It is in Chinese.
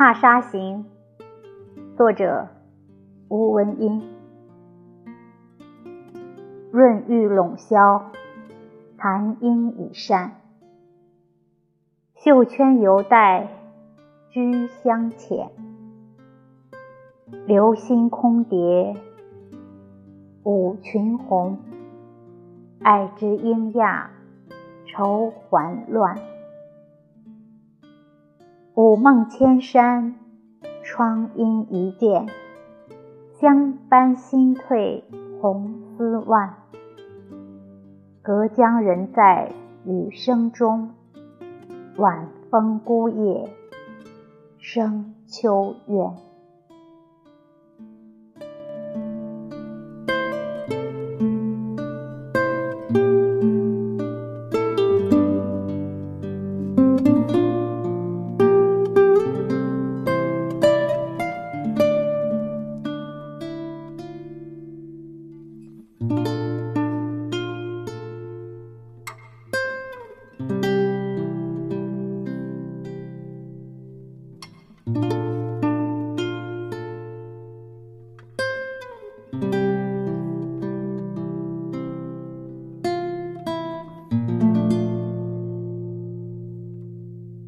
踏沙行，作者吴文英。润玉笼绡，檀阴已散。绣圈犹带居香浅。流星空蝶舞群红。爱之应亚，愁还乱。午梦千山，窗阴一见，相伴心退红丝万。隔江人在雨声中，晚风孤夜生秋远。